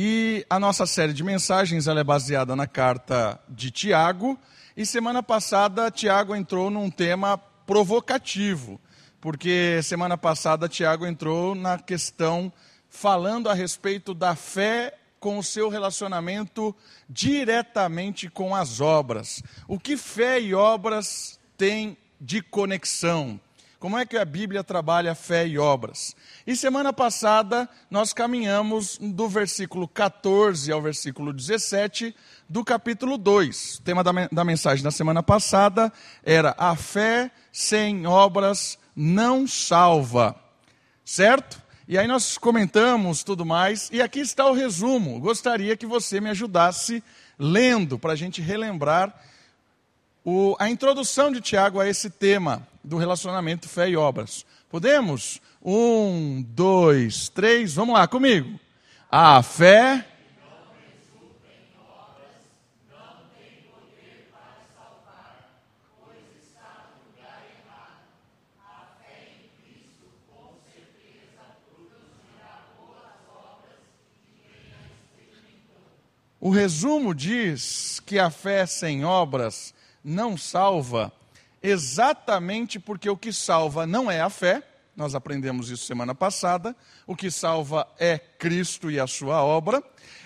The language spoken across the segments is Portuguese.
E a nossa série de mensagens é baseada na carta de Tiago. E semana passada, Tiago entrou num tema provocativo, porque semana passada, Tiago entrou na questão falando a respeito da fé com o seu relacionamento diretamente com as obras. O que fé e obras têm de conexão? Como é que a Bíblia trabalha fé e obras? E semana passada nós caminhamos do versículo 14 ao versículo 17 do capítulo 2. O tema da, da mensagem da semana passada era a fé sem obras não salva. Certo? E aí nós comentamos tudo mais, e aqui está o resumo. Gostaria que você me ajudasse lendo, para a gente relembrar o, a introdução de Tiago a esse tema do relacionamento fé e obras. Podemos? Um, dois, três, vamos lá comigo. A fé. O resumo diz que a fé sem obras não salva, exatamente porque o que salva não é a fé, nós aprendemos isso semana passada, o que salva é Cristo e a sua obra,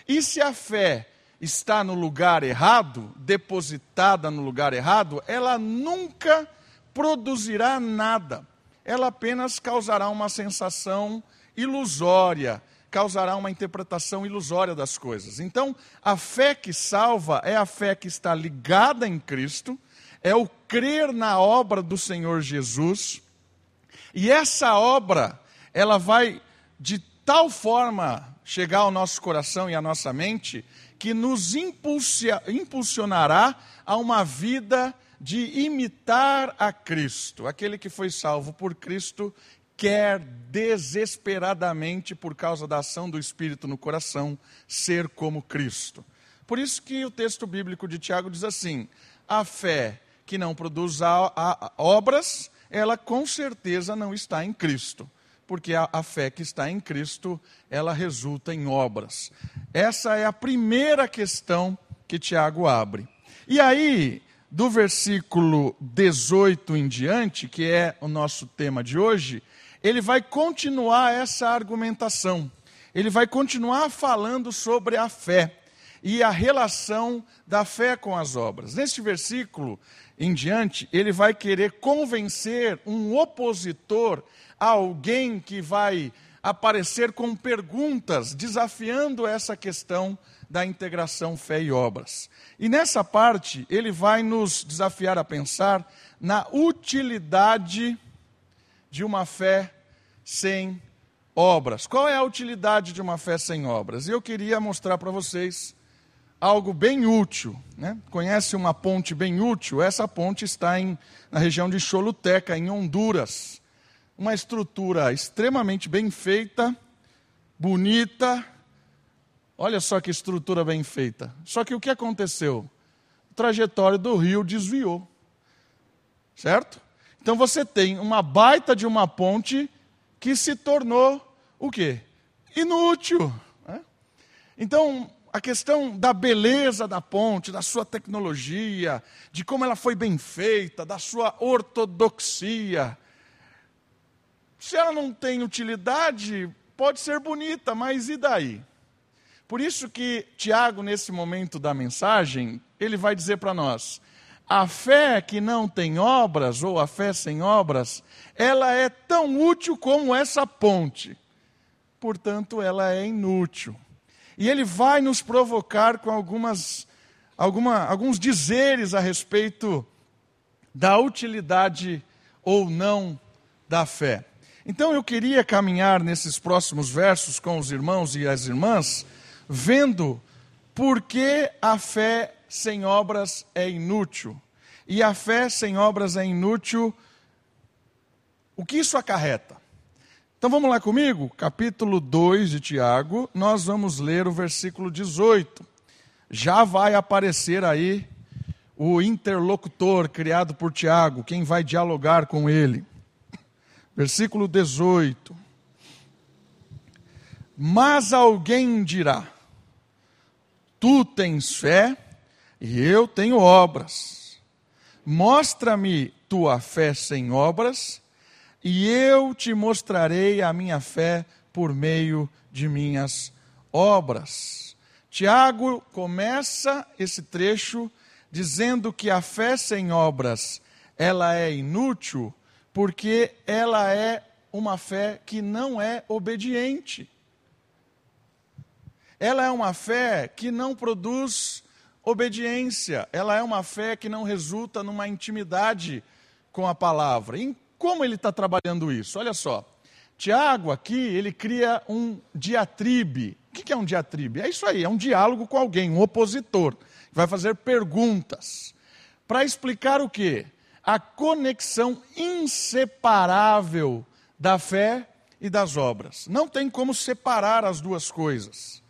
e se a fé está no lugar errado, depositada no lugar errado, ela nunca produzirá nada, ela apenas causará uma sensação ilusória, causará uma interpretação ilusória das coisas. Então, a fé que salva é a fé que está ligada em Cristo, é o crer na obra do Senhor Jesus, e essa obra, ela vai de tal forma chegar ao nosso coração e à nossa mente, que nos impulsionará a uma vida de imitar a Cristo. Aquele que foi salvo por Cristo quer desesperadamente, por causa da ação do Espírito no coração, ser como Cristo. Por isso que o texto bíblico de Tiago diz assim: a fé que não produz a, a, obras, ela com certeza não está em Cristo, porque a, a fé que está em Cristo, ela resulta em obras. Essa é a primeira questão que Tiago abre. E aí, do versículo 18 em diante, que é o nosso tema de hoje, ele vai continuar essa argumentação. Ele vai continuar falando sobre a fé e a relação da fé com as obras. Neste versículo em diante, ele vai querer convencer um opositor a alguém que vai aparecer com perguntas desafiando essa questão da integração fé e obras. E nessa parte, ele vai nos desafiar a pensar na utilidade de uma fé sem obras. Qual é a utilidade de uma fé sem obras? Eu queria mostrar para vocês algo bem útil. Né? Conhece uma ponte bem útil? Essa ponte está em, na região de Choluteca, em Honduras. Uma estrutura extremamente bem feita, bonita. Olha só que estrutura bem feita. Só que o que aconteceu? O trajetório do rio desviou. Certo? Então você tem uma baita de uma ponte que se tornou o quê? Inútil. Né? Então, a questão da beleza da ponte, da sua tecnologia, de como ela foi bem feita, da sua ortodoxia. Se ela não tem utilidade, pode ser bonita, mas e daí? Por isso que Tiago, nesse momento da mensagem, ele vai dizer para nós: a fé que não tem obras, ou a fé sem obras, ela é tão útil como essa ponte. Portanto, ela é inútil. E ele vai nos provocar com algumas, alguma, alguns dizeres a respeito da utilidade ou não da fé. Então eu queria caminhar nesses próximos versos com os irmãos e as irmãs, vendo por que a fé sem obras é inútil. E a fé sem obras é inútil. O que isso acarreta? Então vamos lá comigo, capítulo 2 de Tiago, nós vamos ler o versículo 18. Já vai aparecer aí o interlocutor criado por Tiago, quem vai dialogar com ele. Versículo 18. Mas alguém dirá, tu tens fé e eu tenho obras. Mostra-me tua fé sem obras, e eu te mostrarei a minha fé por meio de minhas obras. Tiago começa esse trecho dizendo que a fé sem obras ela é inútil porque ela é uma fé que não é obediente. Ela é uma fé que não produz obediência, ela é uma fé que não resulta numa intimidade com a palavra. E como ele está trabalhando isso? Olha só, Tiago aqui, ele cria um diatribe. O que é um diatribe? É isso aí, é um diálogo com alguém, um opositor, que vai fazer perguntas. Para explicar o quê? A conexão inseparável da fé e das obras. Não tem como separar as duas coisas.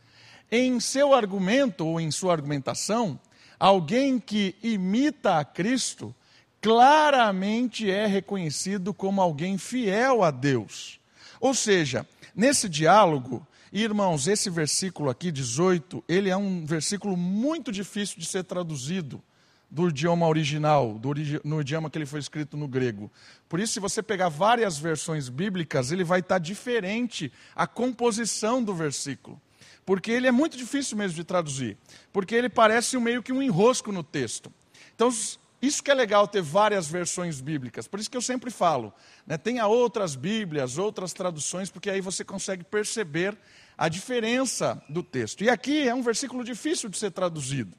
Em seu argumento ou em sua argumentação, alguém que imita a Cristo claramente é reconhecido como alguém fiel a Deus. Ou seja, nesse diálogo, irmãos, esse versículo aqui, 18, ele é um versículo muito difícil de ser traduzido do idioma original, do, no idioma que ele foi escrito no grego. Por isso, se você pegar várias versões bíblicas, ele vai estar diferente a composição do versículo porque ele é muito difícil mesmo de traduzir, porque ele parece meio que um enrosco no texto. Então, isso que é legal ter várias versões bíblicas, por isso que eu sempre falo, né, tenha outras Bíblias, outras traduções, porque aí você consegue perceber a diferença do texto. E aqui é um versículo difícil de ser traduzido.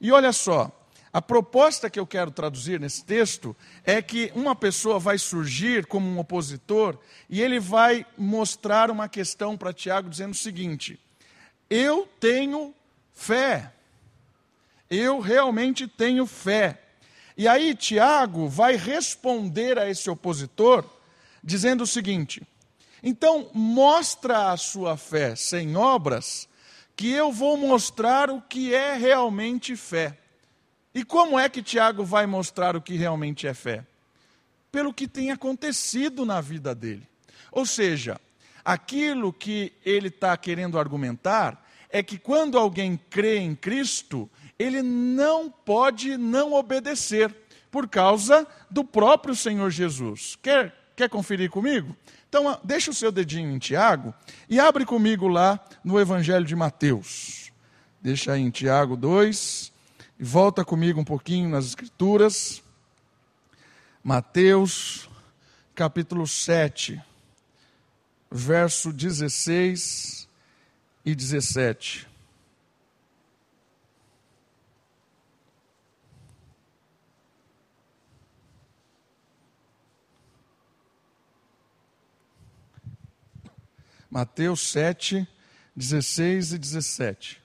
E olha só, a proposta que eu quero traduzir nesse texto é que uma pessoa vai surgir como um opositor e ele vai mostrar uma questão para Tiago dizendo o seguinte: eu tenho fé. Eu realmente tenho fé. E aí Tiago vai responder a esse opositor dizendo o seguinte: então mostra a sua fé sem obras, que eu vou mostrar o que é realmente fé. E como é que Tiago vai mostrar o que realmente é fé? Pelo que tem acontecido na vida dele. Ou seja, aquilo que ele está querendo argumentar é que quando alguém crê em Cristo, ele não pode não obedecer, por causa do próprio Senhor Jesus. Quer, quer conferir comigo? Então, deixa o seu dedinho em Tiago e abre comigo lá no Evangelho de Mateus. Deixa aí em Tiago 2 e volta comigo um pouquinho nas Escrituras. Mateus, capítulo 7 verso 16 e 17. Mateus 7, 16 e 17.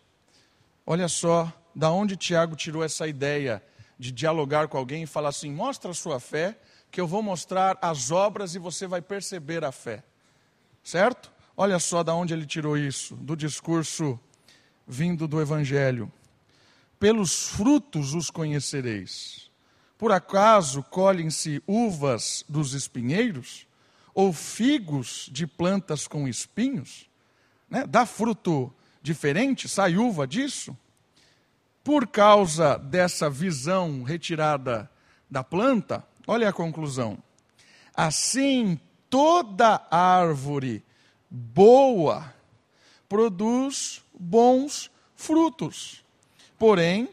Olha só da onde Tiago tirou essa ideia de dialogar com alguém e falar assim: mostra a sua fé, que eu vou mostrar as obras e você vai perceber a fé. Certo? Olha só da onde ele tirou isso, do discurso vindo do Evangelho. Pelos frutos os conhecereis. Por acaso colhem-se uvas dos espinheiros? Ou figos de plantas com espinhos? Né? Dá fruto diferente? Sai uva disso? Por causa dessa visão retirada da planta, olha a conclusão. Assim toda árvore boa produz bons frutos. Porém,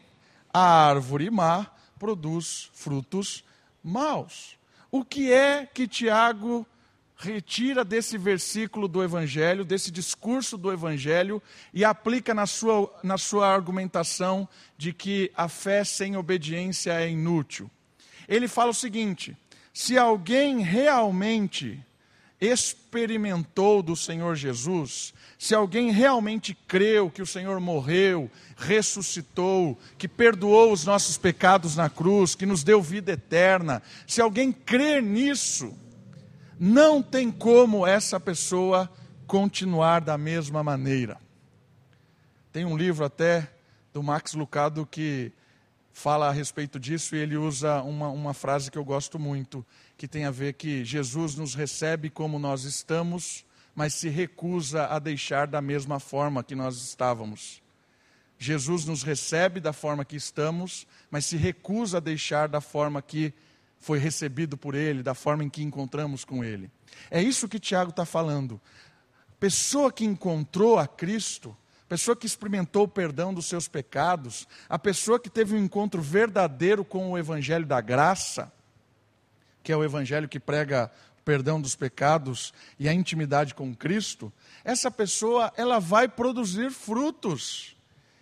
a árvore má produz frutos maus. O que é que Tiago retira desse versículo do Evangelho, desse discurso do Evangelho, e aplica na sua, na sua argumentação de que a fé sem obediência é inútil? Ele fala o seguinte: se alguém realmente experimentou do Senhor Jesus, se alguém realmente creu que o Senhor morreu, ressuscitou, que perdoou os nossos pecados na cruz, que nos deu vida eterna, se alguém crer nisso, não tem como essa pessoa continuar da mesma maneira. Tem um livro até do Max Lucado que fala a respeito disso e ele usa uma, uma frase que eu gosto muito que tem a ver que Jesus nos recebe como nós estamos, mas se recusa a deixar da mesma forma que nós estávamos. Jesus nos recebe da forma que estamos, mas se recusa a deixar da forma que foi recebido por Ele, da forma em que encontramos com Ele. É isso que Tiago está falando. Pessoa que encontrou a Cristo, pessoa que experimentou o perdão dos seus pecados, a pessoa que teve um encontro verdadeiro com o Evangelho da graça, que é o Evangelho que prega o perdão dos pecados e a intimidade com Cristo, essa pessoa ela vai produzir frutos.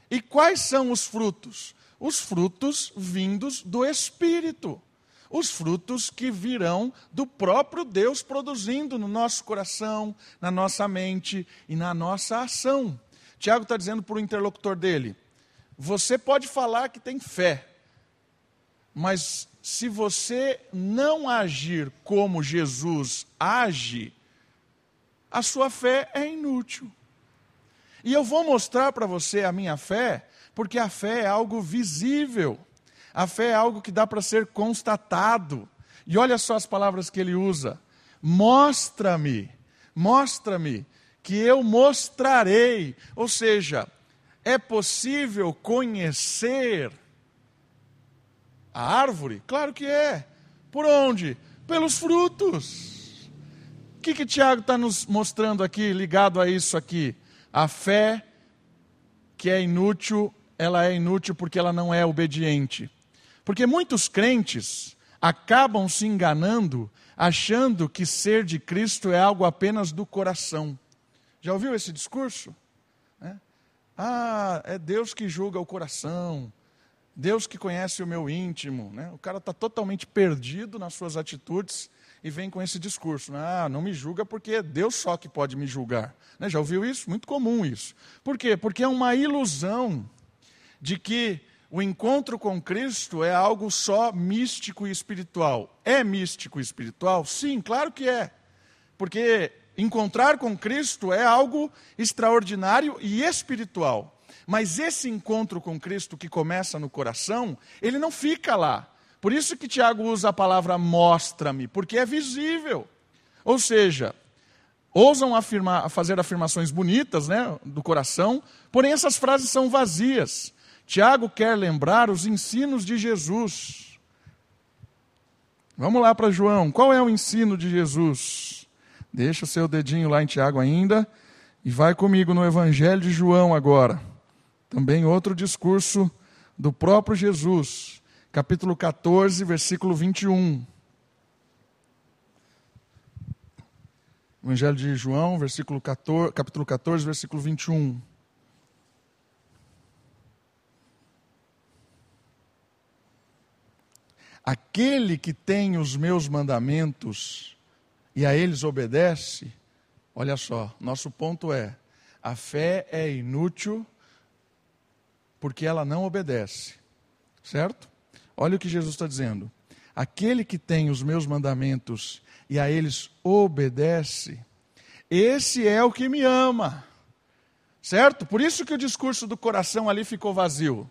E quais são os frutos? Os frutos vindos do Espírito. Os frutos que virão do próprio Deus produzindo no nosso coração, na nossa mente e na nossa ação. Tiago está dizendo para o interlocutor dele: você pode falar que tem fé, mas se você não agir como Jesus age, a sua fé é inútil. E eu vou mostrar para você a minha fé, porque a fé é algo visível. A fé é algo que dá para ser constatado. E olha só as palavras que ele usa: mostra-me, mostra-me, que eu mostrarei. Ou seja, é possível conhecer a árvore? Claro que é. Por onde? Pelos frutos. O que, que Tiago está nos mostrando aqui, ligado a isso aqui? A fé que é inútil, ela é inútil porque ela não é obediente. Porque muitos crentes acabam se enganando, achando que ser de Cristo é algo apenas do coração. Já ouviu esse discurso? É. Ah, é Deus que julga o coração. Deus que conhece o meu íntimo. Né? O cara está totalmente perdido nas suas atitudes e vem com esse discurso. Né? Ah, não me julga porque é Deus só que pode me julgar. Né? Já ouviu isso? Muito comum isso. Por quê? Porque é uma ilusão de que o encontro com Cristo é algo só místico e espiritual. É místico e espiritual? Sim, claro que é. Porque encontrar com Cristo é algo extraordinário e espiritual. Mas esse encontro com Cristo que começa no coração, ele não fica lá. Por isso que Tiago usa a palavra mostra-me, porque é visível. Ou seja, ousam afirmar, fazer afirmações bonitas né, do coração, porém essas frases são vazias. Tiago quer lembrar os ensinos de Jesus. Vamos lá para João. Qual é o ensino de Jesus? Deixa o seu dedinho lá em Tiago ainda e vai comigo no Evangelho de João agora. Também outro discurso do próprio Jesus capítulo 14, versículo 21. Evangelho de João, versículo 14, capítulo 14, versículo 21. Aquele que tem os meus mandamentos e a eles obedece, olha só, nosso ponto é: a fé é inútil porque ela não obedece, certo? Olha o que Jesus está dizendo. Aquele que tem os meus mandamentos e a eles obedece, esse é o que me ama. Certo? Por isso que o discurso do coração ali ficou vazio.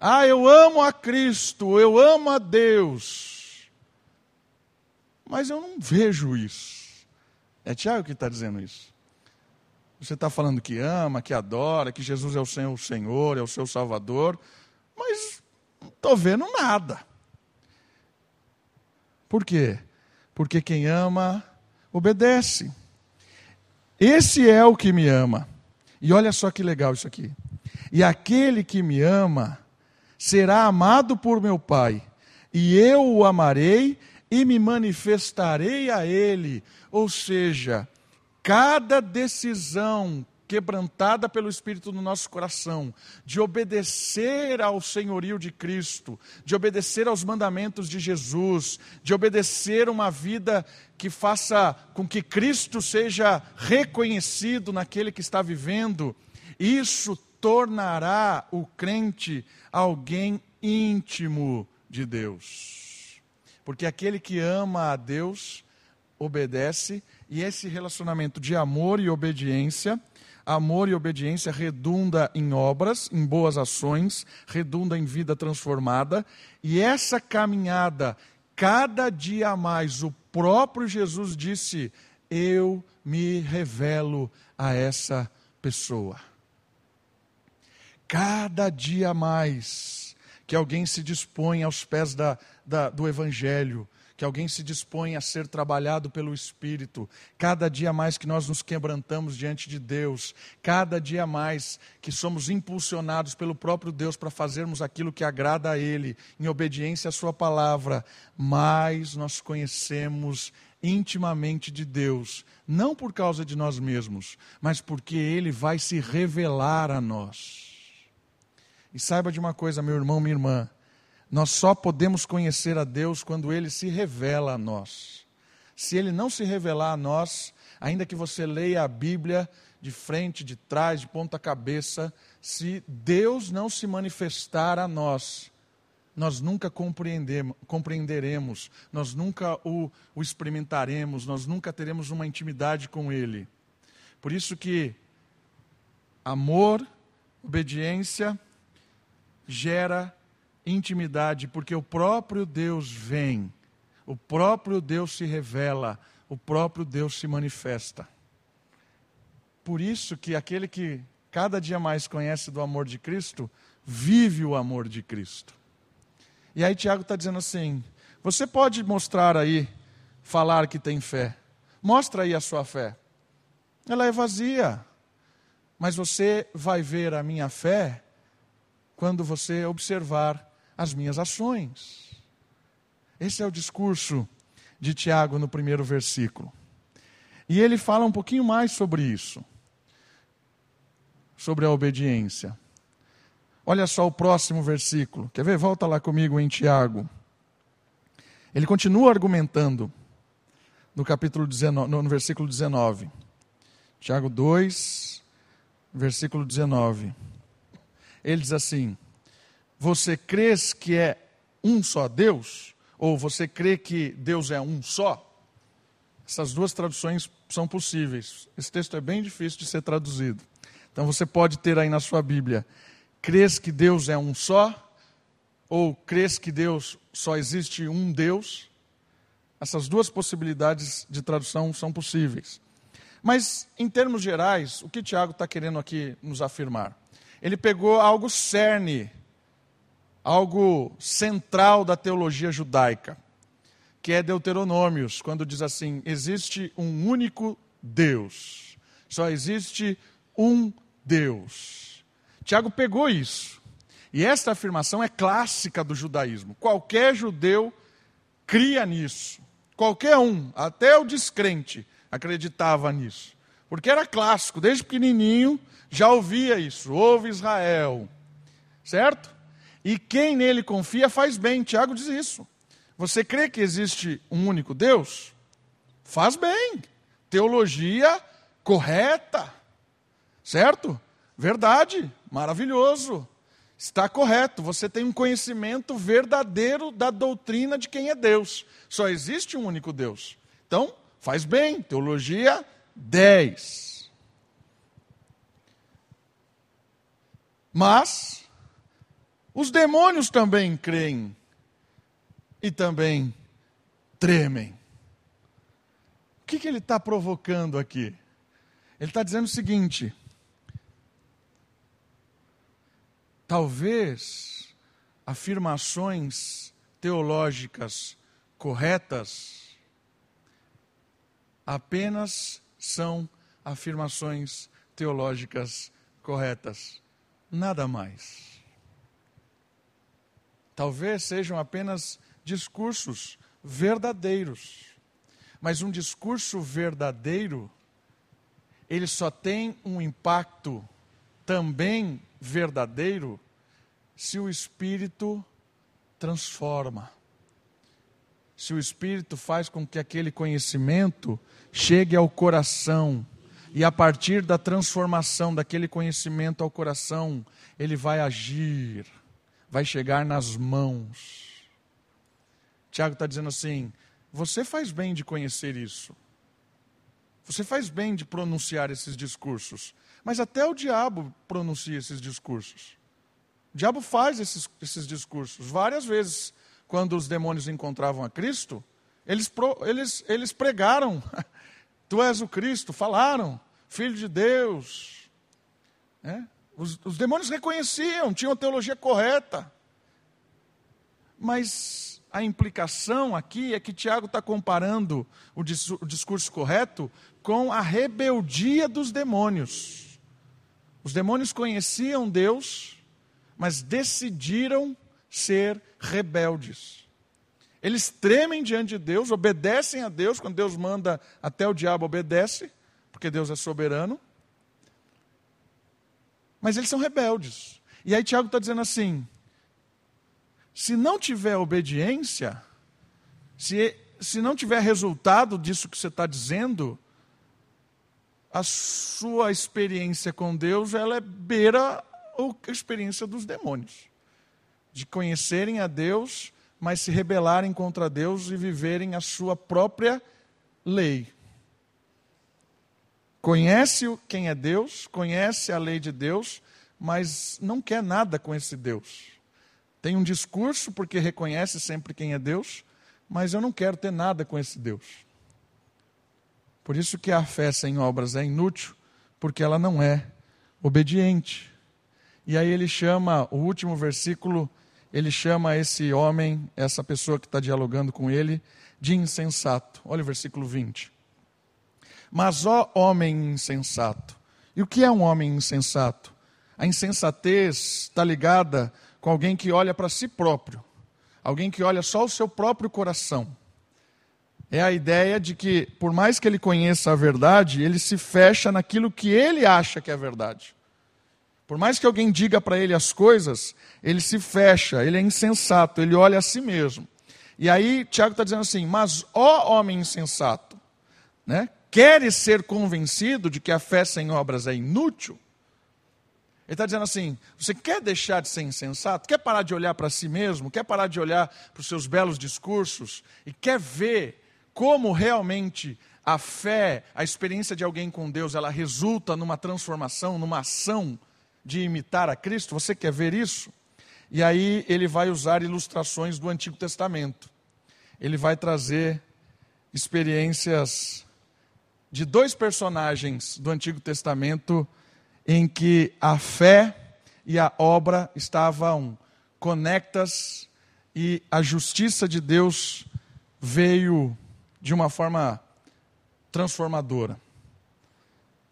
Ah, eu amo a Cristo, eu amo a Deus. Mas eu não vejo isso. É Tiago que está dizendo isso. Você está falando que ama, que adora, que Jesus é o o Senhor, é o seu Salvador, mas não estou vendo nada. Por quê? Porque quem ama, obedece. Esse é o que me ama. E olha só que legal isso aqui. E aquele que me ama será amado por meu Pai, e eu o amarei e me manifestarei a ele. Ou seja, cada decisão quebrantada pelo Espírito no nosso coração, de obedecer ao senhorio de Cristo, de obedecer aos mandamentos de Jesus, de obedecer uma vida que faça com que Cristo seja reconhecido naquele que está vivendo, isso tornará o crente alguém íntimo de Deus. Porque aquele que ama a Deus obedece, e esse relacionamento de amor e obediência amor e obediência redunda em obras, em boas ações, redunda em vida transformada, e essa caminhada, cada dia mais, o próprio Jesus disse: Eu me revelo a essa pessoa. Cada dia mais que alguém se dispõe aos pés da, da, do Evangelho, que alguém se dispõe a ser trabalhado pelo Espírito, cada dia mais que nós nos quebrantamos diante de Deus, cada dia mais que somos impulsionados pelo próprio Deus para fazermos aquilo que agrada a Ele, em obediência à Sua palavra, mais nós conhecemos intimamente de Deus, não por causa de nós mesmos, mas porque Ele vai se revelar a nós. E saiba de uma coisa, meu irmão, minha irmã, nós só podemos conhecer a Deus quando ele se revela a nós. Se ele não se revelar a nós, ainda que você leia a Bíblia de frente, de trás, de ponta cabeça, se Deus não se manifestar a nós, nós nunca compreenderemos, nós nunca o, o experimentaremos, nós nunca teremos uma intimidade com Ele. Por isso que amor, obediência, gera intimidade, porque o próprio Deus vem, o próprio Deus se revela, o próprio Deus se manifesta. Por isso que aquele que cada dia mais conhece do amor de Cristo, vive o amor de Cristo. E aí Tiago está dizendo assim: você pode mostrar aí, falar que tem fé. Mostra aí a sua fé. Ela é vazia. Mas você vai ver a minha fé quando você observar as minhas ações. Esse é o discurso de Tiago no primeiro versículo. E ele fala um pouquinho mais sobre isso, sobre a obediência. Olha só o próximo versículo. Quer ver? Volta lá comigo em Tiago. Ele continua argumentando no capítulo 19, no versículo 19. Tiago 2, versículo 19. Ele diz assim: você crê que é um só Deus? Ou você crê que Deus é um só? Essas duas traduções são possíveis. Esse texto é bem difícil de ser traduzido. Então você pode ter aí na sua Bíblia: crês que Deus é um só? Ou crês que Deus só existe um Deus? Essas duas possibilidades de tradução são possíveis. Mas, em termos gerais, o que Tiago está querendo aqui nos afirmar? Ele pegou algo cerne algo central da teologia judaica, que é Deuteronômios, quando diz assim: existe um único Deus, só existe um Deus. Tiago pegou isso. E esta afirmação é clássica do judaísmo. Qualquer judeu cria nisso. Qualquer um, até o descrente, acreditava nisso. Porque era clássico, desde pequenininho já ouvia isso. Ouve Israel. Certo? E quem nele confia faz bem. Tiago diz isso. Você crê que existe um único Deus? Faz bem. Teologia correta. Certo? Verdade. Maravilhoso. Está correto. Você tem um conhecimento verdadeiro da doutrina de quem é Deus. Só existe um único Deus. Então, faz bem. Teologia 10. Mas os demônios também creem e também tremem. O que, que ele está provocando aqui? Ele está dizendo o seguinte: talvez afirmações teológicas corretas apenas são afirmações teológicas corretas, nada mais. Talvez sejam apenas discursos verdadeiros. Mas um discurso verdadeiro, ele só tem um impacto também verdadeiro se o Espírito transforma. Se o Espírito faz com que aquele conhecimento chegue ao coração, e a partir da transformação daquele conhecimento ao coração, ele vai agir vai chegar nas mãos. Tiago está dizendo assim: você faz bem de conhecer isso. Você faz bem de pronunciar esses discursos. Mas até o diabo pronuncia esses discursos. O diabo faz esses, esses discursos. Várias vezes, quando os demônios encontravam a Cristo, eles, eles, eles pregaram: Tu és o Cristo, falaram, Filho de Deus. É? Os, os demônios reconheciam, tinham a teologia correta. Mas a implicação aqui é que Tiago está comparando o, dis, o discurso correto com a rebeldia dos demônios. Os demônios conheciam Deus, mas decidiram ser rebeldes. Eles tremem diante de Deus, obedecem a Deus, quando Deus manda, até o diabo obedece, porque Deus é soberano. Mas eles são rebeldes. E aí Tiago está dizendo assim: se não tiver obediência, se, se não tiver resultado disso que você está dizendo, a sua experiência com Deus ela é beira a experiência dos demônios de conhecerem a Deus mas se rebelarem contra Deus e viverem a sua própria lei. Conhece quem é Deus, conhece a lei de Deus, mas não quer nada com esse Deus. Tem um discurso porque reconhece sempre quem é Deus, mas eu não quero ter nada com esse Deus. Por isso que a fé sem obras é inútil, porque ela não é obediente. E aí ele chama o último versículo ele chama esse homem, essa pessoa que está dialogando com ele, de insensato. Olha o versículo 20. Mas, ó homem insensato. E o que é um homem insensato? A insensatez está ligada com alguém que olha para si próprio, alguém que olha só o seu próprio coração. É a ideia de que, por mais que ele conheça a verdade, ele se fecha naquilo que ele acha que é verdade. Por mais que alguém diga para ele as coisas, ele se fecha, ele é insensato, ele olha a si mesmo. E aí Tiago está dizendo assim: Mas ó homem insensato, né? queres ser convencido de que a fé sem obras é inútil? Ele está dizendo assim: você quer deixar de ser insensato? Quer parar de olhar para si mesmo? Quer parar de olhar para os seus belos discursos? E quer ver como realmente a fé, a experiência de alguém com Deus, ela resulta numa transformação, numa ação de imitar a Cristo? Você quer ver isso? E aí ele vai usar ilustrações do Antigo Testamento. Ele vai trazer experiências de dois personagens do Antigo Testamento em que a fé e a obra estavam conectas e a justiça de Deus veio de uma forma transformadora.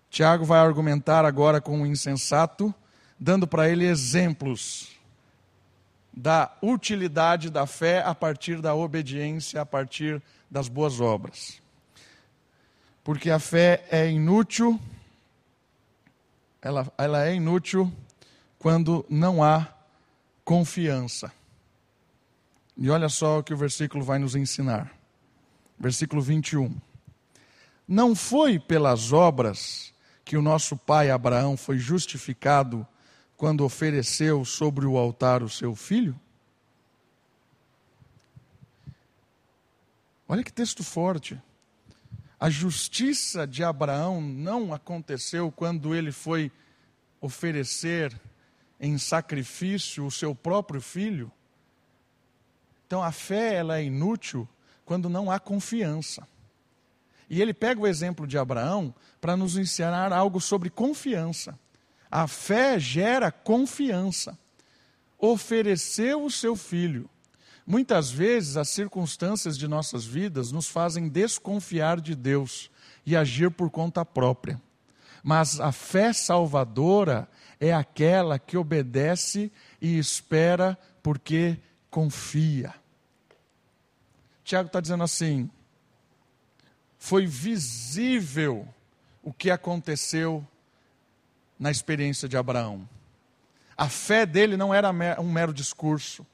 Tiago vai argumentar agora com o insensato dando para ele exemplos da utilidade da fé a partir da obediência, a partir das boas obras. Porque a fé é inútil, ela, ela é inútil quando não há confiança. E olha só o que o versículo vai nos ensinar. Versículo 21. Não foi pelas obras que o nosso pai Abraão foi justificado quando ofereceu sobre o altar o seu filho? Olha que texto forte. A justiça de Abraão não aconteceu quando ele foi oferecer em sacrifício o seu próprio filho. Então a fé ela é inútil quando não há confiança. E ele pega o exemplo de Abraão para nos ensinar algo sobre confiança. A fé gera confiança. Ofereceu o seu filho. Muitas vezes as circunstâncias de nossas vidas nos fazem desconfiar de Deus e agir por conta própria. Mas a fé salvadora é aquela que obedece e espera porque confia. Tiago está dizendo assim: foi visível o que aconteceu na experiência de Abraão. A fé dele não era um mero discurso.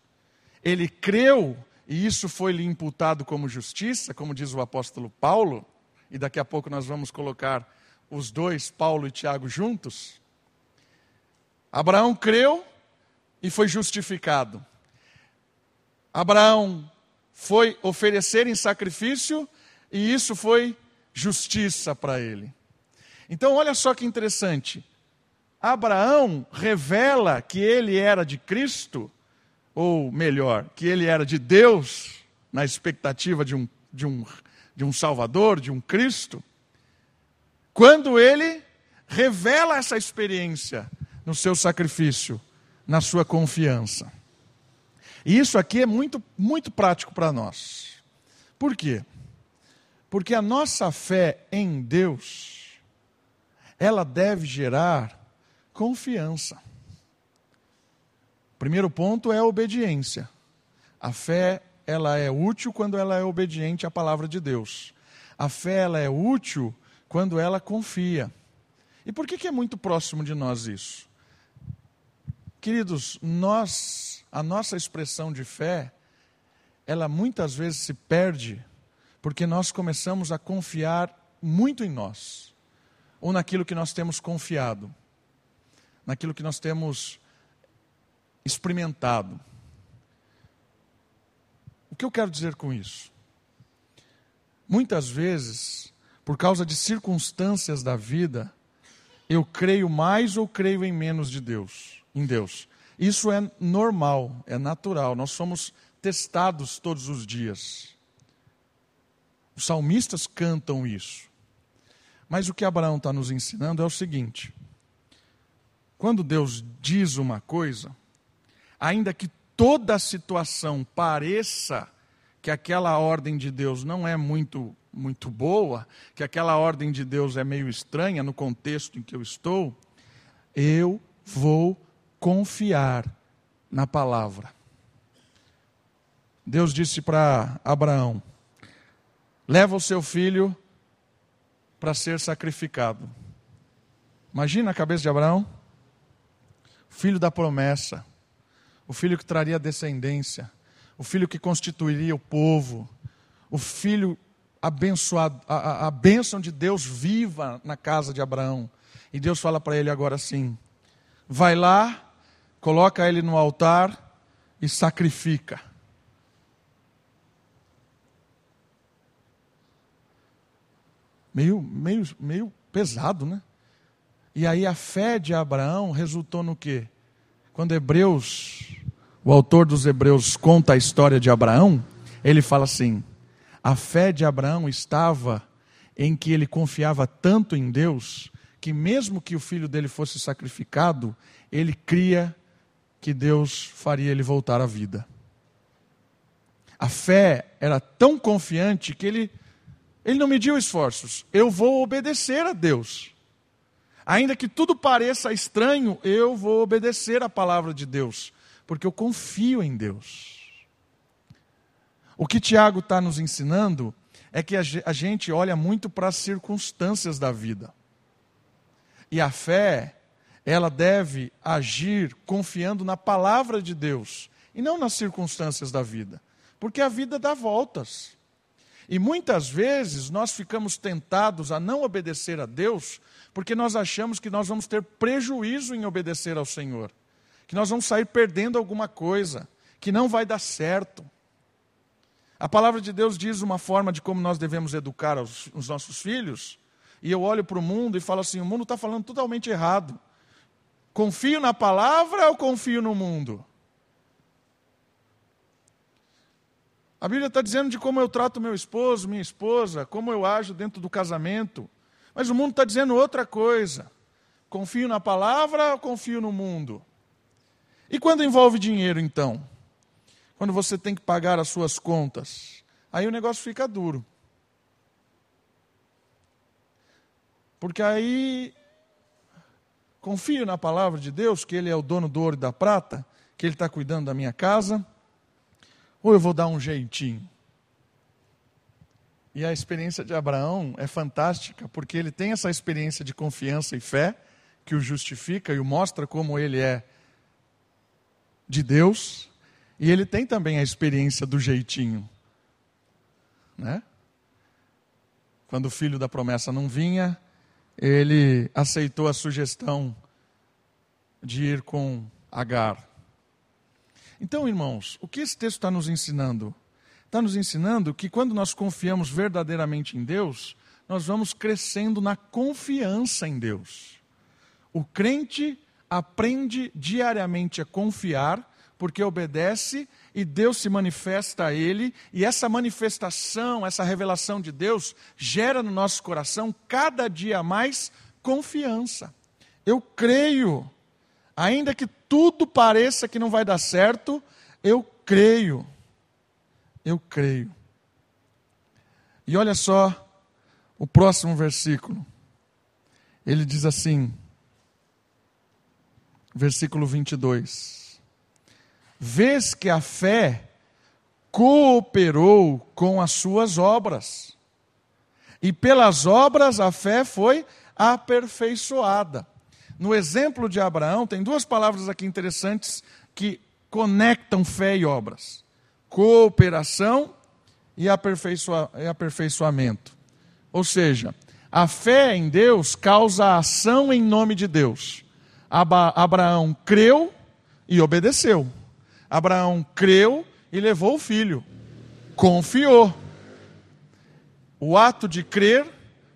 Ele creu e isso foi lhe imputado como justiça, como diz o apóstolo Paulo, e daqui a pouco nós vamos colocar os dois, Paulo e Tiago, juntos. Abraão creu e foi justificado. Abraão foi oferecer em sacrifício e isso foi justiça para ele. Então, olha só que interessante. Abraão revela que ele era de Cristo, ou melhor, que ele era de Deus, na expectativa de um, de um, de um Salvador, de um Cristo, quando ele revela essa experiência no seu sacrifício, na sua confiança. E isso aqui é muito, muito prático para nós. Por quê? Porque a nossa fé em Deus, ela deve gerar confiança. Primeiro ponto é a obediência. A fé, ela é útil quando ela é obediente à palavra de Deus. A fé, ela é útil quando ela confia. E por que, que é muito próximo de nós isso? Queridos, nós, a nossa expressão de fé, ela muitas vezes se perde porque nós começamos a confiar muito em nós, ou naquilo que nós temos confiado, naquilo que nós temos experimentado. O que eu quero dizer com isso? Muitas vezes, por causa de circunstâncias da vida, eu creio mais ou creio em menos de Deus, em Deus. Isso é normal, é natural. Nós somos testados todos os dias. Os salmistas cantam isso. Mas o que Abraão está nos ensinando é o seguinte: quando Deus diz uma coisa, ainda que toda a situação pareça que aquela ordem de Deus não é muito muito boa, que aquela ordem de Deus é meio estranha no contexto em que eu estou, eu vou confiar na palavra. Deus disse para Abraão: leva o seu filho para ser sacrificado. Imagina a cabeça de Abraão, filho da promessa o filho que traria descendência, o filho que constituiria o povo, o filho abençoado, a, a, a bênção de Deus viva na casa de Abraão. E Deus fala para ele agora assim: vai lá, coloca ele no altar e sacrifica. Meio, meio, meio pesado, né? E aí a fé de Abraão resultou no quê? Quando Hebreus o autor dos Hebreus conta a história de Abraão, ele fala assim: a fé de Abraão estava em que ele confiava tanto em Deus, que mesmo que o filho dele fosse sacrificado, ele cria que Deus faria ele voltar à vida. A fé era tão confiante que ele, ele não mediu esforços. Eu vou obedecer a Deus. Ainda que tudo pareça estranho, eu vou obedecer a palavra de Deus porque eu confio em Deus. O que Tiago está nos ensinando é que a gente olha muito para as circunstâncias da vida. E a fé, ela deve agir confiando na palavra de Deus e não nas circunstâncias da vida. Porque a vida dá voltas. E muitas vezes nós ficamos tentados a não obedecer a Deus porque nós achamos que nós vamos ter prejuízo em obedecer ao Senhor que nós vamos sair perdendo alguma coisa, que não vai dar certo. A palavra de Deus diz uma forma de como nós devemos educar os, os nossos filhos, e eu olho para o mundo e falo assim: o mundo está falando totalmente errado. Confio na palavra ou confio no mundo? A Bíblia está dizendo de como eu trato meu esposo, minha esposa, como eu ajo dentro do casamento. Mas o mundo está dizendo outra coisa. Confio na palavra ou confio no mundo? E quando envolve dinheiro, então? Quando você tem que pagar as suas contas, aí o negócio fica duro. Porque aí confio na palavra de Deus, que Ele é o dono do ouro e da prata, que Ele está cuidando da minha casa, ou eu vou dar um jeitinho? E a experiência de Abraão é fantástica, porque ele tem essa experiência de confiança e fé, que o justifica e o mostra como ele é de Deus e ele tem também a experiência do jeitinho. Né? Quando o filho da promessa não vinha, ele aceitou a sugestão de ir com Agar. Então, irmãos, o que esse texto está nos ensinando? Está nos ensinando que quando nós confiamos verdadeiramente em Deus, nós vamos crescendo na confiança em Deus. O crente aprende diariamente a confiar, porque obedece e Deus se manifesta a ele, e essa manifestação, essa revelação de Deus gera no nosso coração cada dia mais confiança. Eu creio Ainda que tudo pareça que não vai dar certo, eu creio. Eu creio. E olha só o próximo versículo. Ele diz assim, versículo 22. Vês que a fé cooperou com as suas obras. E pelas obras a fé foi aperfeiçoada. No exemplo de Abraão, tem duas palavras aqui interessantes que conectam fé e obras: cooperação e, aperfeiçoa, aperfeiçoamento. Ou seja, a fé em Deus causa ação em nome de Deus. Abraão creu e obedeceu. Abraão creu e levou o filho. Confiou. O ato de crer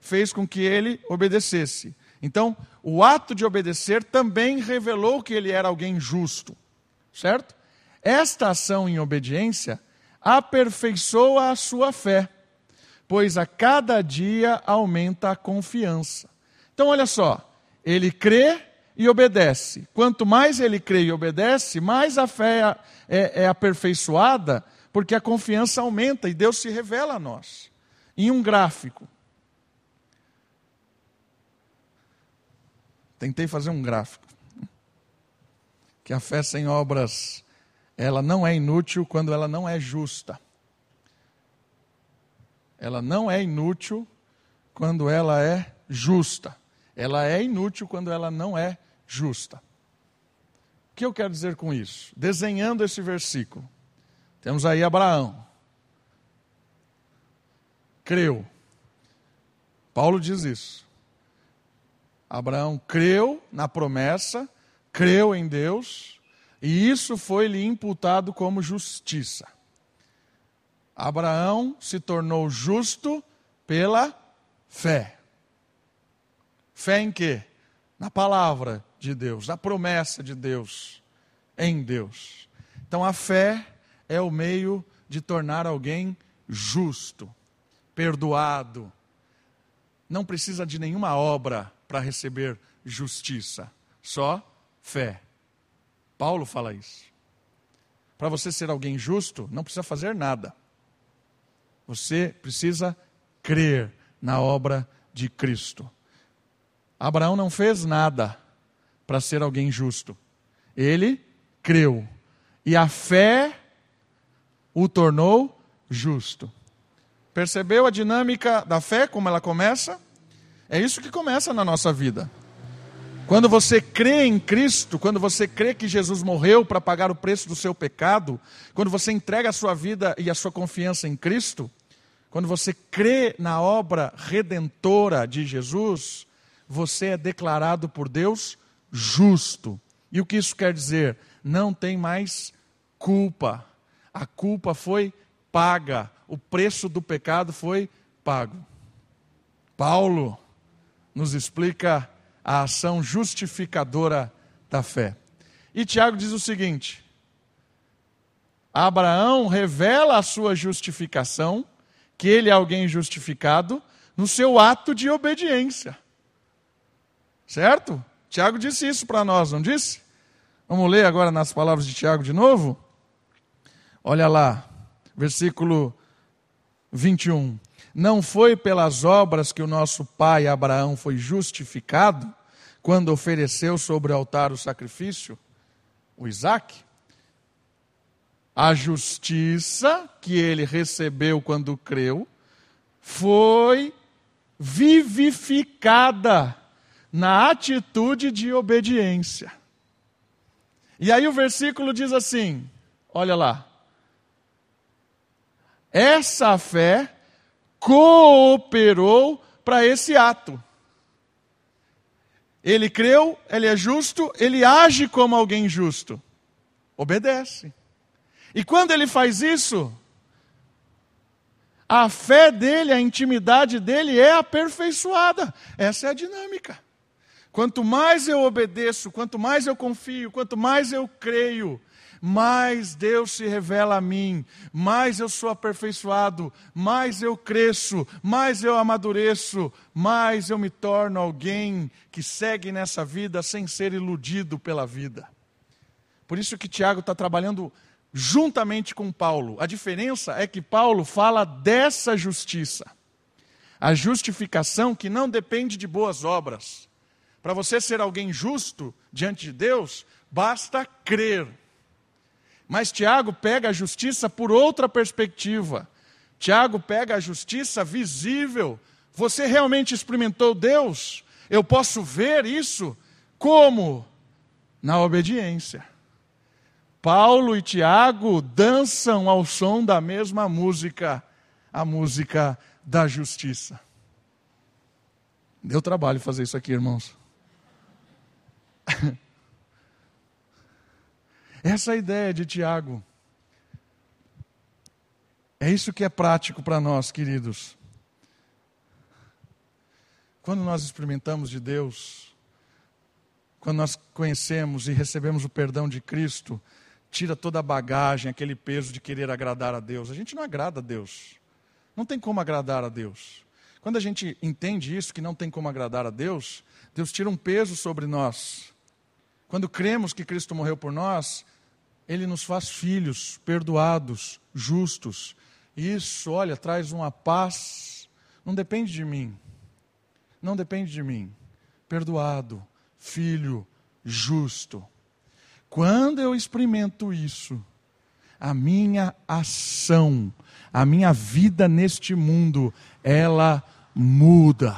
fez com que ele obedecesse. Então, o ato de obedecer também revelou que ele era alguém justo. Certo? Esta ação em obediência aperfeiçoa a sua fé, pois a cada dia aumenta a confiança. Então, olha só, ele crê e obedece. Quanto mais ele crê e obedece, mais a fé é, é aperfeiçoada, porque a confiança aumenta e Deus se revela a nós. Em um gráfico. Tentei fazer um gráfico. Que a fé sem obras, ela não é inútil quando ela não é justa. Ela não é inútil quando ela é justa. Ela é inútil quando ela não é justa. O que eu quero dizer com isso? Desenhando esse versículo, temos aí Abraão. Creu. Paulo diz isso. Abraão creu na promessa, creu em Deus, e isso foi lhe imputado como justiça. Abraão se tornou justo pela fé. Fé em quê? Na palavra de Deus, na promessa de Deus, em Deus. Então a fé é o meio de tornar alguém justo, perdoado. Não precisa de nenhuma obra para receber justiça, só fé. Paulo fala isso. Para você ser alguém justo, não precisa fazer nada. Você precisa crer na obra de Cristo. Abraão não fez nada para ser alguém justo. Ele creu. E a fé o tornou justo. Percebeu a dinâmica da fé, como ela começa? É isso que começa na nossa vida. Quando você crê em Cristo, quando você crê que Jesus morreu para pagar o preço do seu pecado, quando você entrega a sua vida e a sua confiança em Cristo, quando você crê na obra redentora de Jesus, você é declarado por Deus justo. E o que isso quer dizer? Não tem mais culpa. A culpa foi paga, o preço do pecado foi pago. Paulo nos explica a ação justificadora da fé. E Tiago diz o seguinte: Abraão revela a sua justificação, que ele é alguém justificado, no seu ato de obediência. Certo? Tiago disse isso para nós, não disse? Vamos ler agora nas palavras de Tiago de novo? Olha lá, versículo 21. Não foi pelas obras que o nosso pai Abraão foi justificado quando ofereceu sobre o altar o sacrifício, o Isaac? A justiça que ele recebeu quando creu foi vivificada na atitude de obediência. E aí o versículo diz assim: olha lá. Essa fé cooperou para esse ato. Ele creu, ele é justo, ele age como alguém justo. Obedece. E quando ele faz isso, a fé dele, a intimidade dele é aperfeiçoada. Essa é a dinâmica. Quanto mais eu obedeço, quanto mais eu confio, quanto mais eu creio, mais Deus se revela a mim, mais eu sou aperfeiçoado, mais eu cresço, mais eu amadureço, mais eu me torno alguém que segue nessa vida sem ser iludido pela vida. Por isso que Tiago está trabalhando juntamente com Paulo. A diferença é que Paulo fala dessa justiça. A justificação que não depende de boas obras. Para você ser alguém justo diante de Deus, basta crer. Mas Tiago pega a justiça por outra perspectiva. Tiago pega a justiça visível. Você realmente experimentou Deus? Eu posso ver isso como? Na obediência. Paulo e Tiago dançam ao som da mesma música, a música da justiça. Deu trabalho fazer isso aqui, irmãos. Essa é a ideia de Tiago. É isso que é prático para nós, queridos. Quando nós experimentamos de Deus, quando nós conhecemos e recebemos o perdão de Cristo, tira toda a bagagem, aquele peso de querer agradar a Deus. A gente não agrada a Deus. Não tem como agradar a Deus. Quando a gente entende isso, que não tem como agradar a Deus, Deus tira um peso sobre nós. Quando cremos que Cristo morreu por nós, ele nos faz filhos, perdoados, justos. Isso, olha, traz uma paz. Não depende de mim. Não depende de mim. Perdoado, filho, justo. Quando eu experimento isso, a minha ação, a minha vida neste mundo, ela muda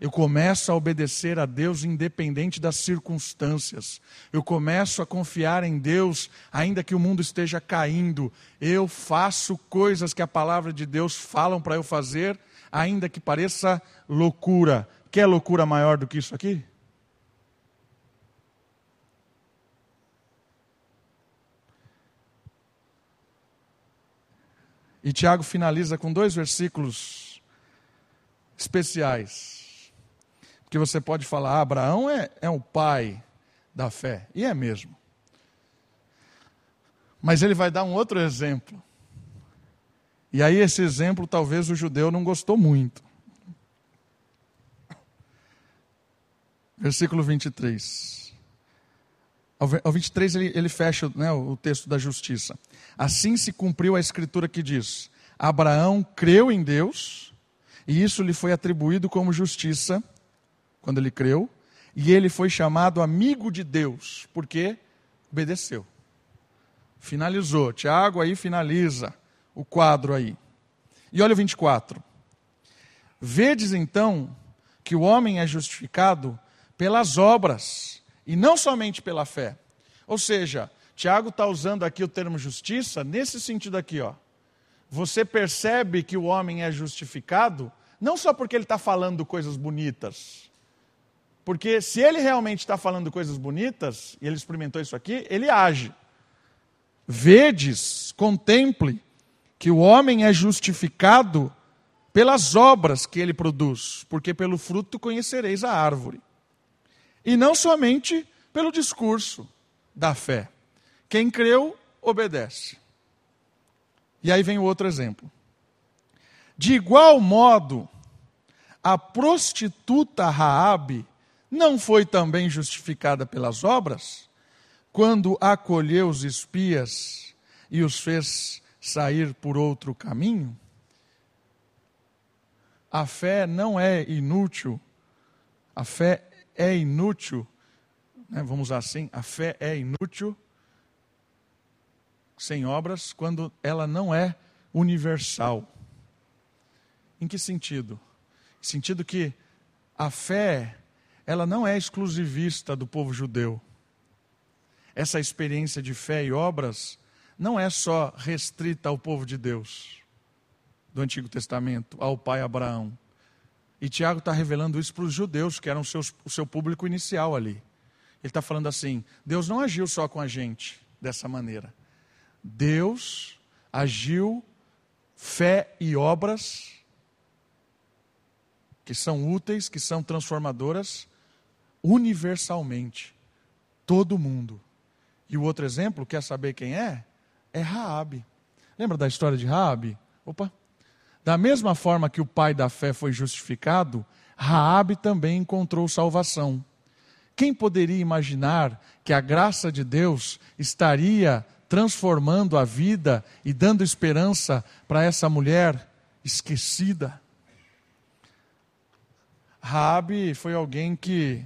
eu começo a obedecer a Deus independente das circunstâncias. Eu começo a confiar em Deus, ainda que o mundo esteja caindo. Eu faço coisas que a palavra de Deus falam para eu fazer, ainda que pareça loucura. Quer loucura maior do que isso aqui? E Tiago finaliza com dois versículos especiais porque você pode falar, ah, Abraão é, é o pai da fé. E é mesmo. Mas ele vai dar um outro exemplo. E aí, esse exemplo, talvez o judeu não gostou muito. Versículo 23. Ao 23 ele, ele fecha né, o texto da justiça. Assim se cumpriu a escritura que diz: Abraão creu em Deus, e isso lhe foi atribuído como justiça, quando ele creu, e ele foi chamado amigo de Deus, porque obedeceu. Finalizou. Tiago aí finaliza o quadro aí. E olha o 24. Vedes então que o homem é justificado pelas obras e não somente pela fé. Ou seja, Tiago está usando aqui o termo justiça nesse sentido aqui, ó. Você percebe que o homem é justificado não só porque ele está falando coisas bonitas, porque se ele realmente está falando coisas bonitas, e ele experimentou isso aqui, ele age. Vedes, contemple, que o homem é justificado pelas obras que ele produz, porque pelo fruto conhecereis a árvore. E não somente pelo discurso da fé. Quem creu, obedece. E aí vem o outro exemplo. De igual modo, a prostituta Raabe não foi também justificada pelas obras, quando acolheu os espias e os fez sair por outro caminho? A fé não é inútil, a fé é inútil, né, vamos usar assim, a fé é inútil sem obras quando ela não é universal. Em que sentido? Sentido que a fé ela não é exclusivista do povo judeu. Essa experiência de fé e obras não é só restrita ao povo de Deus, do Antigo Testamento, ao pai Abraão. E Tiago está revelando isso para os judeus, que eram seus, o seu público inicial ali. Ele está falando assim: Deus não agiu só com a gente dessa maneira. Deus agiu fé e obras que são úteis, que são transformadoras, universalmente. Todo mundo. E o outro exemplo, quer saber quem é? É Raabe. Lembra da história de Raabe? Opa. Da mesma forma que o pai da fé foi justificado, Raabe também encontrou salvação. Quem poderia imaginar que a graça de Deus estaria transformando a vida e dando esperança para essa mulher esquecida? Raabe foi alguém que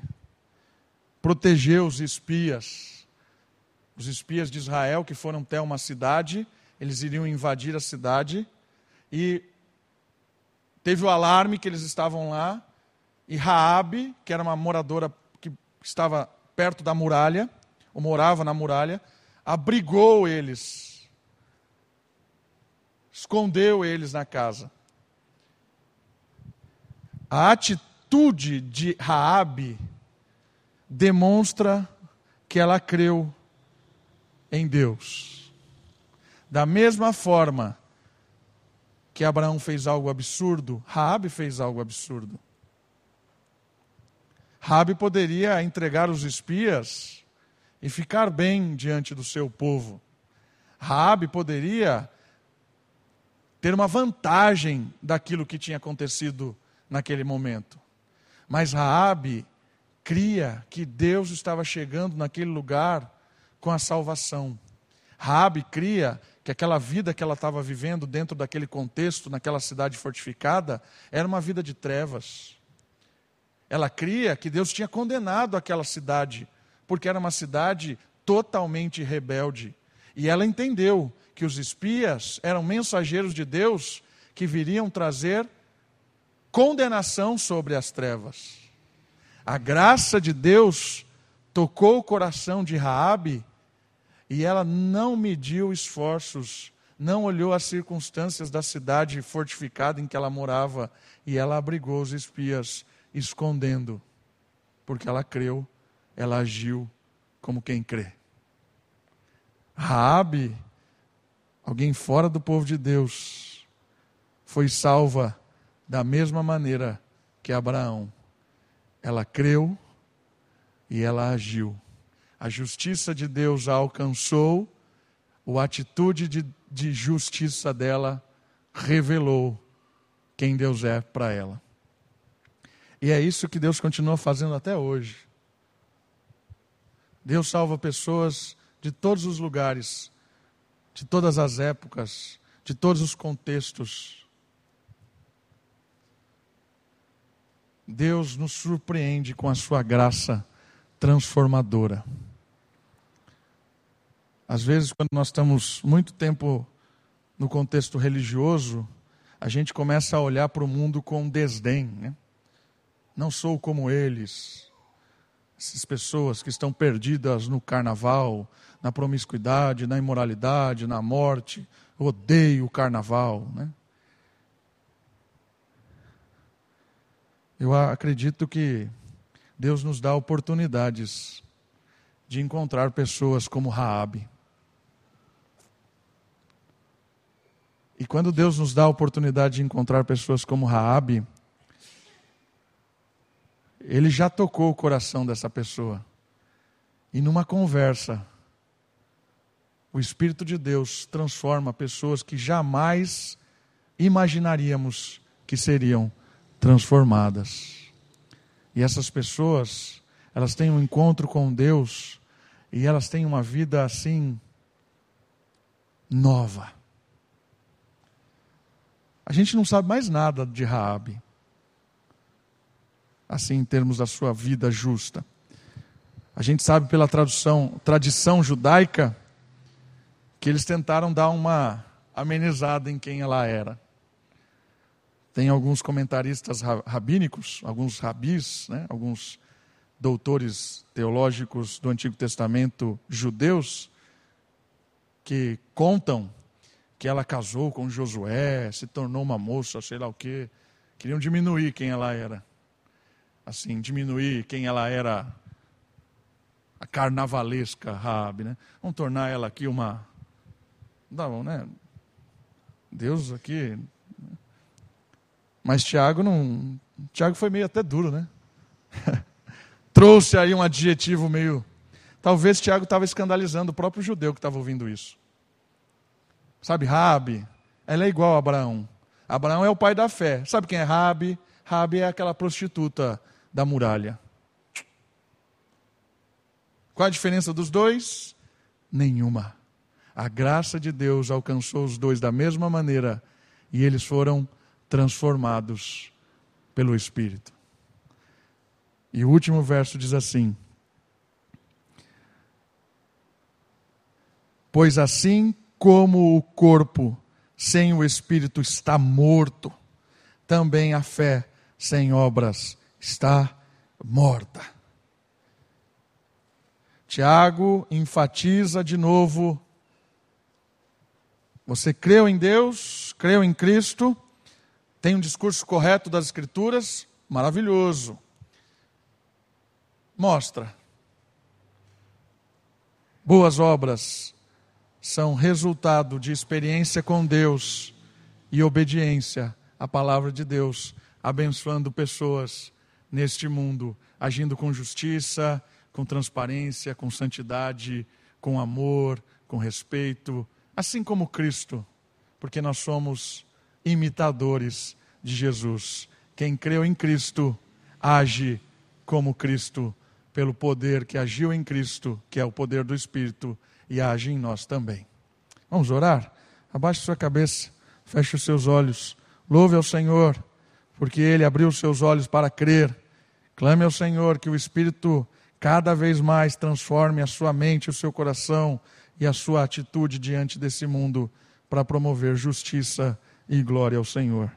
protegeu os espias. Os espias de Israel que foram até uma cidade, eles iriam invadir a cidade e teve o alarme que eles estavam lá e Raabe, que era uma moradora que estava perto da muralha, ou morava na muralha, abrigou eles. Escondeu eles na casa. A atitude de Raabe demonstra que ela creu em Deus. Da mesma forma que Abraão fez algo absurdo, Raabe fez algo absurdo. Raabe poderia entregar os espias e ficar bem diante do seu povo. Raabe poderia ter uma vantagem daquilo que tinha acontecido naquele momento. Mas Raabe cria que Deus estava chegando naquele lugar com a salvação. Raabe cria que aquela vida que ela estava vivendo dentro daquele contexto, naquela cidade fortificada, era uma vida de trevas. Ela cria que Deus tinha condenado aquela cidade, porque era uma cidade totalmente rebelde. E ela entendeu que os espias eram mensageiros de Deus que viriam trazer condenação sobre as trevas. A graça de Deus tocou o coração de Raabe e ela não mediu esforços, não olhou as circunstâncias da cidade fortificada em que ela morava e ela abrigou os espias, escondendo, porque ela creu, ela agiu como quem crê. Raabe, alguém fora do povo de Deus, foi salva da mesma maneira que Abraão. Ela creu e ela agiu a justiça de Deus a alcançou, a atitude de, de justiça dela revelou quem Deus é para ela. E é isso que Deus continua fazendo até hoje. Deus salva pessoas de todos os lugares, de todas as épocas, de todos os contextos. Deus nos surpreende com a sua graça transformadora. Às vezes, quando nós estamos muito tempo no contexto religioso, a gente começa a olhar para o mundo com desdém. Né? Não sou como eles. Essas pessoas que estão perdidas no carnaval, na promiscuidade, na imoralidade, na morte. odeio o carnaval. Né? Eu acredito que Deus nos dá oportunidades de encontrar pessoas como Raabe E quando Deus nos dá a oportunidade de encontrar pessoas como Raabe, ele já tocou o coração dessa pessoa. E numa conversa, o Espírito de Deus transforma pessoas que jamais imaginaríamos que seriam transformadas. E essas pessoas, elas têm um encontro com Deus e elas têm uma vida assim nova. A gente não sabe mais nada de Raabe. Assim, em termos da sua vida justa. A gente sabe pela tradução, tradição judaica que eles tentaram dar uma amenizada em quem ela era. Tem alguns comentaristas rabínicos, alguns rabis, né, alguns doutores teológicos do Antigo Testamento judeus, que contam que ela casou com Josué, se tornou uma moça, sei lá o quê. Queriam diminuir quem ela era. Assim, diminuir quem ela era, a carnavalesca Rabi, né? Vamos tornar ela aqui uma. Não, né? Deus aqui. Mas Tiago não. Tiago foi meio até duro, né? trouxe aí um adjetivo meio. Talvez Tiago estava escandalizando o próprio judeu que estava ouvindo isso. Sabe, Rabi, ela é igual a Abraão. Abraão é o pai da fé. Sabe quem é Rabi? Rabi é aquela prostituta da muralha. Qual a diferença dos dois? Nenhuma. A graça de Deus alcançou os dois da mesma maneira e eles foram transformados pelo Espírito. E o último verso diz assim: Pois assim como o corpo sem o Espírito está morto, também a fé sem obras está morta. Tiago enfatiza de novo: você creu em Deus, creu em Cristo, tem um discurso correto das Escrituras, maravilhoso. Mostra. Boas obras são resultado de experiência com Deus e obediência à palavra de Deus, abençoando pessoas neste mundo, agindo com justiça, com transparência, com santidade, com amor, com respeito, assim como Cristo, porque nós somos imitadores de Jesus. Quem creu em Cristo age como Cristo, pelo poder que agiu em Cristo, que é o poder do Espírito, e age em nós também. Vamos orar? Abaixe sua cabeça, feche os seus olhos, louve ao Senhor, porque Ele abriu os seus olhos para crer. Clame ao Senhor que o Espírito cada vez mais transforme a sua mente, o seu coração e a sua atitude diante desse mundo para promover justiça e glória ao Senhor.